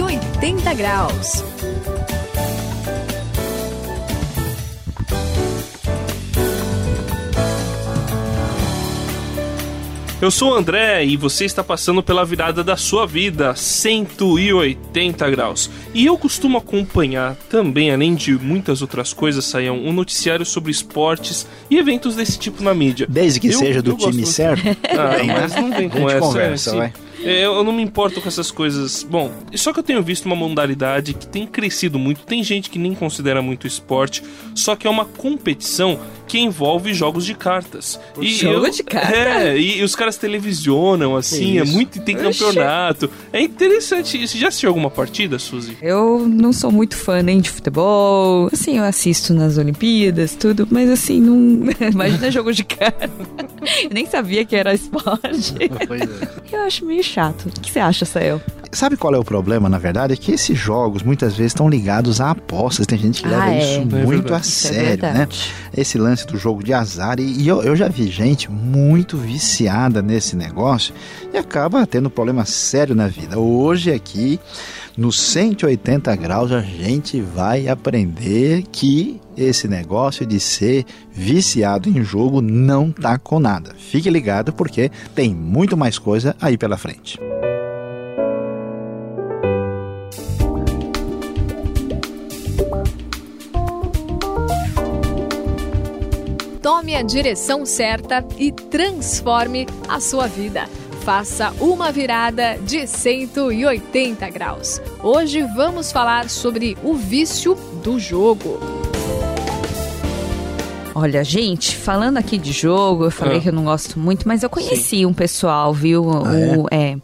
180 graus. Eu sou o André e você está passando pela virada da sua vida, 180 graus. E eu costumo acompanhar também, além de muitas outras coisas, saiam um noticiário sobre esportes e eventos desse tipo na mídia. Desde que Eu- seja do time certo. Ah, mas não vem com essa. conversa, assim. vai. É, Eu não me importo com essas coisas. Bom, só que eu tenho visto uma modalidade que tem crescido muito. Tem gente que nem considera muito esporte, só que é uma competição que envolve jogos de cartas. E Jogo de carta? É, e, os caras televisionam, assim, é Isso. muito. Tem Oxe. campeonato. É interessante. Você já assistiu alguma partida, Suzy? Eu não sou muito fã nem de futebol. Assim, eu assisto nas Olimpíadas, tudo, mas assim, não. Imagina jogo de cara. Eu nem sabia que era esporte. Pois é. Eu acho meio chato. O que você acha, Sael? Sabe qual é o problema, na verdade? É que esses jogos muitas vezes estão ligados a apostas. Tem gente que leva Ah, é. isso É muito verdade. a Isso é sério, né? Esse lance do jogo de azar. E, e eu, eu já vi gente muito viciada nesse negócio e acaba tendo problema sério na vida. Hoje aqui, no 180 graus, a gente vai aprender que esse negócio de ser viciado em jogo não tá com nada. Fique ligado porque tem muito mais coisa aí pela frente. Tome a direção certa e transforme a sua vida. Faça uma virada de 180 graus. Hoje vamos falar sobre o vício do jogo. Olha, gente, falando aqui de jogo, eu falei Ah. que eu não gosto muito, mas eu conheci um pessoal, viu? O, é?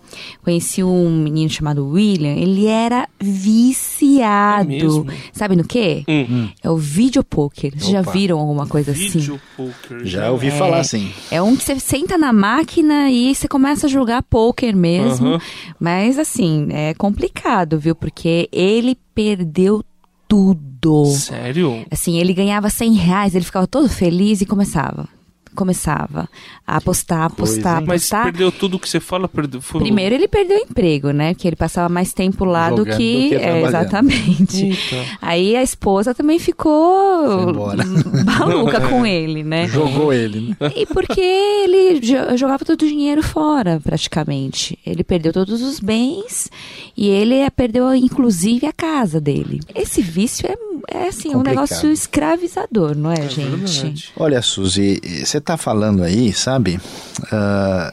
Conheci um menino chamado William, ele era viciado. É mesmo? Sabe no quê? Hum. É o videopoker. Vocês já viram alguma coisa assim? Vídeo poker. Já ouvi falar assim. É um que você senta na máquina e você começa a jogar poker mesmo. Aham. Mas assim, é complicado, viu? Porque ele perdeu tudo. Sério? Assim, ele ganhava 100 reais, ele ficava todo feliz e começava. Começava a apostar, apostar, hein? Mas apostar. perdeu tudo que você fala? Perdeu, foi... Primeiro ele perdeu o emprego, né? Porque ele passava mais tempo lá do Jogando que. do que é, exatamente. Eita. Aí a esposa também ficou maluca com ele, né? Jogou ele, né? E porque ele jo- jogava todo o dinheiro fora, praticamente. Ele perdeu todos os bens e ele perdeu, inclusive, a casa dele. Esse vício é, é assim, um Complicado. negócio escravizador, não é, É gente? verdade. Olha, Suzy, você tá falando aí, sabe? Ah,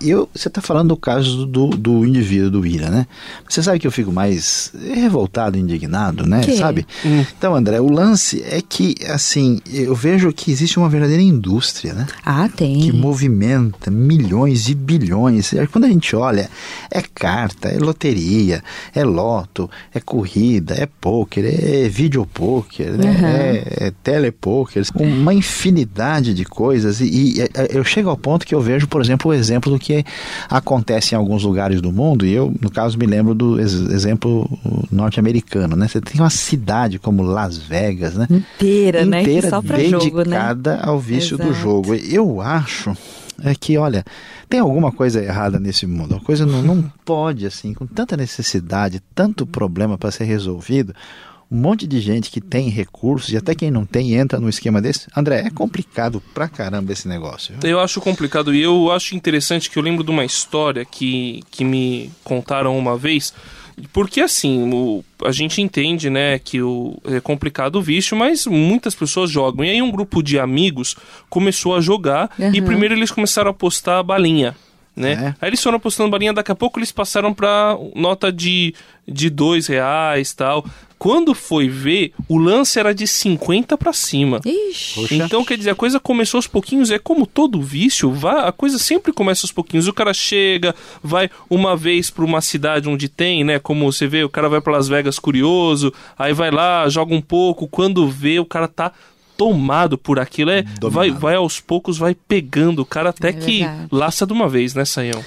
e eu, você tá falando do caso do, do indivíduo, do Ira, né? Você sabe que eu fico mais revoltado, indignado, né? Que? Sabe? Hum. Então, André, o lance é que, assim, eu vejo que existe uma verdadeira indústria, né? Ah, tem. que movimenta milhões e bilhões. Quando a gente olha, é carta, é loteria, é loto, é corrida, é pôquer, é videopôquer, né? Uhum. é, é telepôquer, uma infinidade de coisas. E, e, é, eu chego ao ponto que eu vejo, por exemplo, o exemplo do que acontece em alguns lugares do mundo, e eu, no caso, me lembro do ex- exemplo norte-americano, né? Você tem uma cidade como Las Vegas, né? Inteira, né? Inteira Só pra jogo, né? dedicada ao vício do Exato. jogo. Eu acho é que, olha, tem alguma coisa errada nesse mundo. A coisa não, não pode, assim, com tanta necessidade, tanto problema para ser resolvido. Um monte de gente que tem recursos e até quem não tem entra num esquema desse. André, é complicado pra caramba esse negócio. viu? Eu acho complicado e eu acho interessante que eu lembro de uma história que, que me contaram uma vez. Porque assim, o- a gente entende, né, que o, é complicado o vício, mas muitas pessoas jogam. E aí um grupo de amigos começou a jogar e Aham. primeiro eles começaram a apostar a balinha. Né? É. Aí eles foram apostando balinha, daqui a pouco eles passaram pra nota de, de dois reais tal. Quando foi ver, o lance era de 50 pra cima. Ixi. Então, quer dizer, a coisa começou aos pouquinhos, é como todo vício, vai, a coisa sempre começa aos pouquinhos. O cara chega, vai uma vez para uma cidade onde tem, né? Como você vê, o cara vai para Las Vegas curioso, aí vai lá, joga um pouco, quando vê, o cara tá tomado por aquilo, é, Dominado. vai, vai aos poucos, vai pegando o cara até É que verdade. laça de uma vez, né, Saião?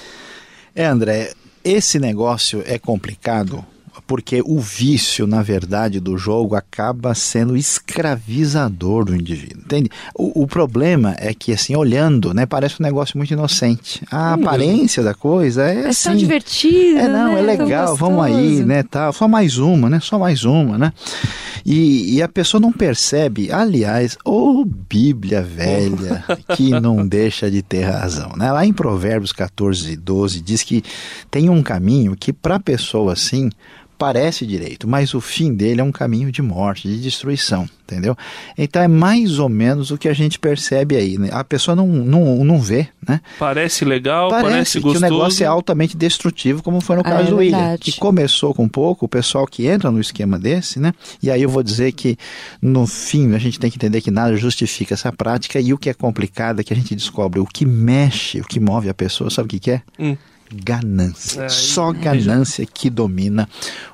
É, André, esse negócio é complicado porque o vício, na verdade, do jogo acaba sendo escravizador do indivíduo, entende? O, o problema é que, assim, olhando, né, parece um negócio muito inocente. A hum, aparência da coisa é, é assim... É divertido, É, não, né? é legal, vamos aí, né, tal. Só mais uma, né, só mais uma, né? E, e a pessoa não percebe, aliás, ou oh, Bíblia velha, que não deixa de ter razão, né? Lá em Provérbios 14, 12, diz que tem um caminho que para a pessoa assim parece direito, mas o fim dele é um caminho de morte, de destruição, entendeu? Então é mais ou menos o que a gente percebe aí. Né? A pessoa não, não, não vê, né? Parece legal, parece, parece gostoso. que o negócio é altamente destrutivo, como foi no ah, caso é do William, que começou com pouco, o pessoal que entra no esquema desse, né? E aí eu vou dizer que no fim a gente tem que entender que nada justifica essa prática e o que é complicado é que a gente descobre o que mexe, o que move a pessoa, sabe o que, que é? Hum ganância. É, Só ganância que domina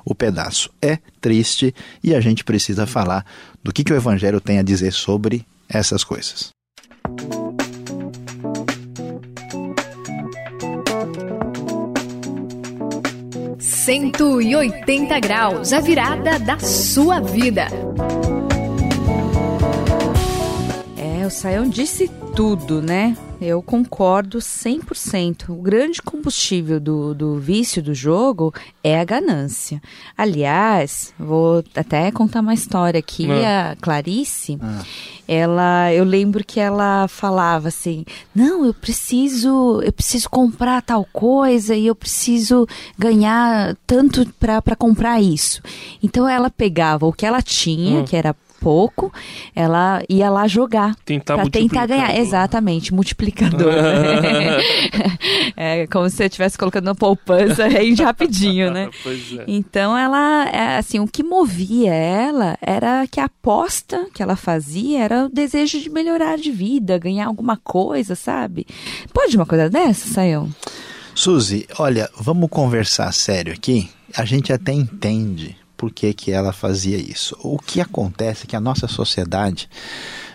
o pedaço. É triste e a gente precisa falar do que, que o Evangelho tem a dizer sobre essas coisas. Cento e oitenta graus, a virada da sua vida. Saião disse tudo, né? Eu concordo 100%. O grande combustível do, do vício do jogo é a ganância. Aliás, vou até contar uma história aqui. Ah. A Clarice, ah. ela, eu lembro que ela falava assim: "Não, eu preciso, eu preciso comprar tal coisa e eu preciso ganhar tanto para comprar isso". Então ela pegava o que ela tinha, ah. que era pouco, ela ia lá jogar. Tentar pra tentar ganhar. Exatamente, multiplicador. é como se você estivesse colocando uma poupança rende rapidinho, né? É. Então ela, é, assim, o que movia ela era que a aposta que ela fazia era o desejo de melhorar de vida, ganhar alguma coisa, sabe? Pode uma coisa dessa, Sayão? Suzy, olha, vamos conversar sério aqui. A gente até entende por que, que ela fazia isso. O que acontece é que a nossa sociedade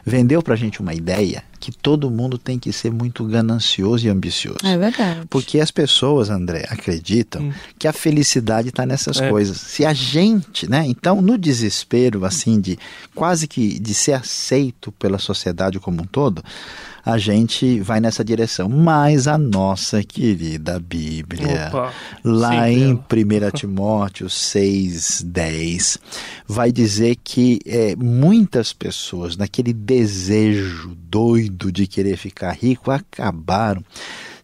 vendeu para a gente uma ideia que todo mundo tem que ser muito ganancioso e ambicioso. É verdade. Porque as pessoas, André, acreditam hum. que a felicidade está nessas é. coisas. Se a gente, né? Então, no desespero, assim, de quase que de ser aceito pela sociedade como um todo, a gente vai nessa direção. Mas a nossa querida Bíblia, Opa, lá em 1 Timóteo 6, 10, vai dizer que é, muitas pessoas, naquele desejo doido de querer ficar rico, acabaram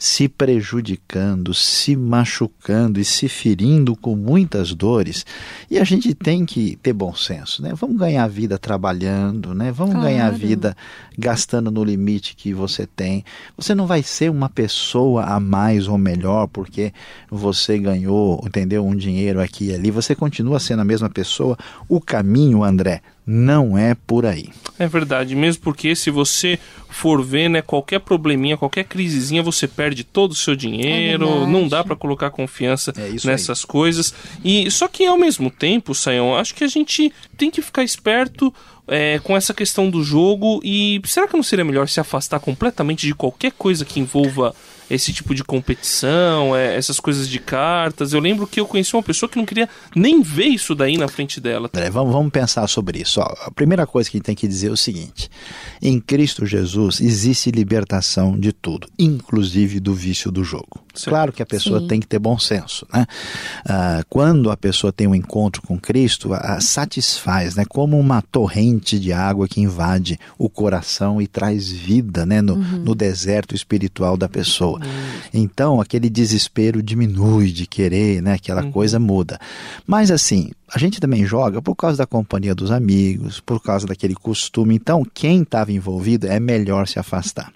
se prejudicando, se machucando e se ferindo com muitas dores. E a gente tem que ter bom senso, né? Vamos ganhar vida trabalhando, né? Vamos claro. ganhar vida gastando no limite que você tem. Você não vai ser uma pessoa a mais ou melhor porque você ganhou, entendeu, um dinheiro aqui e ali. Você continua sendo a mesma pessoa. O caminho, André, não é por aí. É verdade, mesmo porque se você for ver, né, qualquer probleminha, qualquer crisezinha, você perde todo o seu dinheiro, é não dá para colocar confiança é nessas aí. coisas. E só que ao mesmo tempo, Sayão, acho que a gente tem que ficar esperto é, com essa questão do jogo e será que não seria melhor se afastar completamente de qualquer coisa que envolva esse tipo de competição, é, essas coisas de cartas. Eu lembro que eu conheci uma pessoa que não queria nem ver isso daí na frente dela. Vamos, vamos pensar sobre isso. Ó, a primeira coisa que a gente tem que dizer é o seguinte: em Cristo Jesus existe libertação de tudo, inclusive do vício do jogo. Sim. Claro que a pessoa Sim. tem que ter bom senso. Né? Ah, quando a pessoa tem um encontro com Cristo, a, a satisfaz, né? como uma torrente de água que invade o coração e traz vida né? no, uhum. no deserto espiritual da pessoa. Então, aquele desespero diminui de querer, né? Aquela uhum. coisa muda. Mas assim, a gente também joga por causa da companhia dos amigos, por causa daquele costume. Então, quem estava envolvido é melhor se afastar.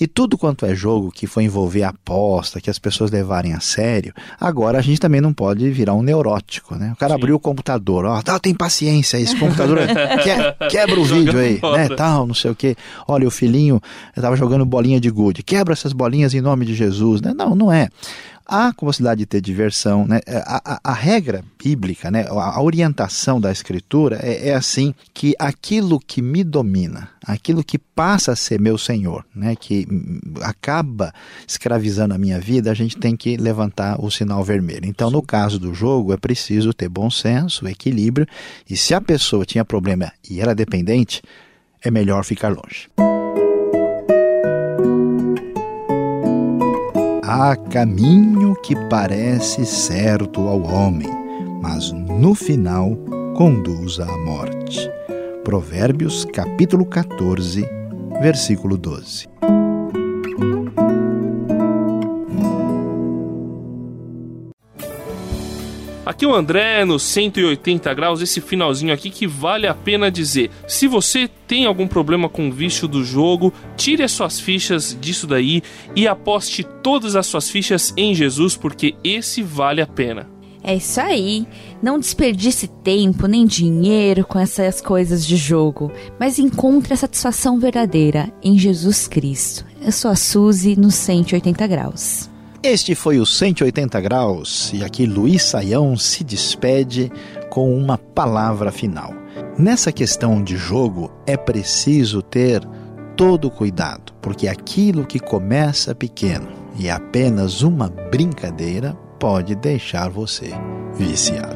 E tudo quanto é jogo que foi envolver aposta, que as pessoas levarem a sério, agora a gente também não pode virar um neurótico, né? O cara Sim. abriu o computador, ó, tal, tem paciência, esse computador que, quebra o vídeo aí, né? Tal, não sei o quê. Olha, o filhinho estava jogando bolinha de gude, quebra essas bolinhas em nome de Jesus, né? Não, não é há possibilidade de ter diversão. Né? É, a, a, a regra bíblica, né? a, a orientação da escritura é, é, assim que aquilo que me domina, aquilo que passa a ser meu senhor, né? que acaba escravizando a minha vida, a gente tem que levantar o sinal vermelho. Então, no caso do jogo, é preciso ter bom senso, equilíbrio, e se a pessoa tinha problema e era dependente, é melhor ficar longe. Há caminho que parece certo ao homem, mas no final conduz à morte. Provérbios capítulo 14, versículo 12. Aqui o André no 180 graus, esse finalzinho aqui que vale a pena dizer. Se você tem algum problema com o vício do jogo, tire as suas fichas disso daí e aposte todas as suas fichas em Jesus, porque esse vale a pena. É isso aí. Não desperdice tempo nem dinheiro com essas coisas de jogo, mas encontre a satisfação verdadeira em Jesus Cristo. Eu sou a Suzy no 180 graus. Este foi o 180 Graus e aqui Luiz Saião se despede com uma palavra final. Nessa questão de jogo é preciso ter todo cuidado, porque aquilo que começa pequeno e apenas uma brincadeira pode deixar você viciado.